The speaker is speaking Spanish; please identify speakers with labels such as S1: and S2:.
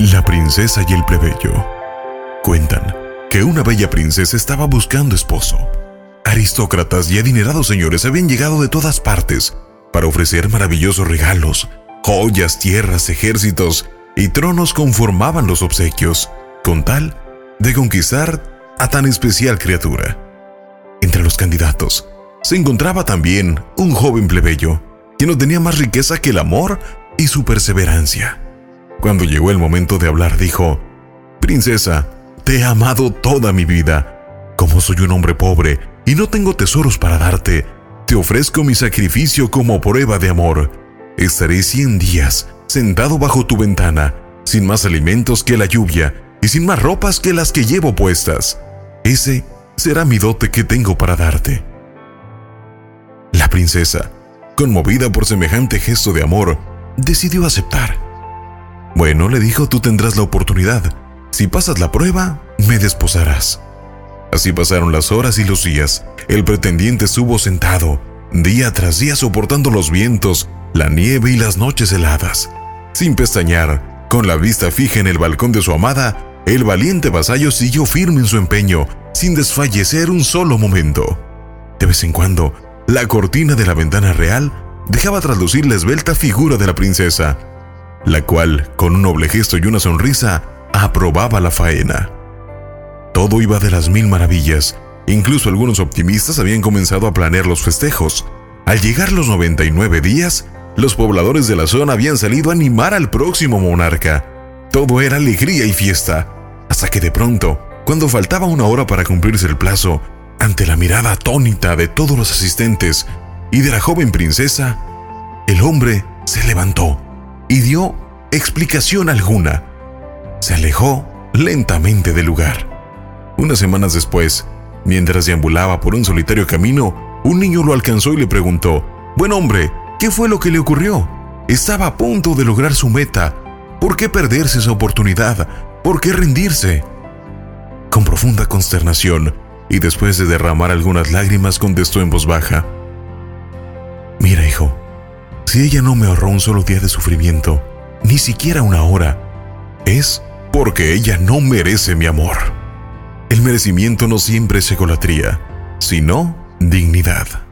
S1: La princesa y el plebeyo. Cuentan que una bella princesa estaba buscando esposo. Aristócratas y adinerados señores habían llegado de todas partes para ofrecer maravillosos regalos, joyas, tierras, ejércitos y tronos conformaban los obsequios, con tal de conquistar a tan especial criatura. Entre los candidatos se encontraba también un joven plebeyo, que no tenía más riqueza que el amor y su perseverancia. Cuando llegó el momento de hablar, dijo, Princesa, te he amado toda mi vida. Como soy un hombre pobre y no tengo tesoros para darte, te ofrezco mi sacrificio como prueba de amor. Estaré cien días sentado bajo tu ventana, sin más alimentos que la lluvia y sin más ropas que las que llevo puestas. Ese será mi dote que tengo para darte. La princesa, conmovida por semejante gesto de amor, decidió aceptar. Bueno, le dijo, tú tendrás la oportunidad. Si pasas la prueba, me desposarás. Así pasaron las horas y los días. El pretendiente estuvo sentado, día tras día soportando los vientos, la nieve y las noches heladas. Sin pestañear, con la vista fija en el balcón de su amada, el valiente vasallo siguió firme en su empeño, sin desfallecer un solo momento. De vez en cuando, la cortina de la ventana real dejaba traslucir la esbelta figura de la princesa, la cual, con un noble gesto y una sonrisa, aprobaba la faena. Todo iba de las mil maravillas, incluso algunos optimistas habían comenzado a planear los festejos. Al llegar los 99 días, los pobladores de la zona habían salido a animar al próximo monarca. Todo era alegría y fiesta, hasta que de pronto, cuando faltaba una hora para cumplirse el plazo, ante la mirada atónita de todos los asistentes y de la joven princesa, el hombre se levantó y dio explicación alguna. Se alejó lentamente del lugar. Unas semanas después, mientras deambulaba por un solitario camino, un niño lo alcanzó y le preguntó, Buen hombre, ¿qué fue lo que le ocurrió? Estaba a punto de lograr su meta. ¿Por qué perderse esa oportunidad? ¿Por qué rendirse? Con profunda consternación, y después de derramar algunas lágrimas, contestó en voz baja, Mira, hijo, si ella no me ahorró un solo día de sufrimiento, ni siquiera una hora, es porque ella no merece mi amor. El merecimiento no siempre es egolatría, sino dignidad.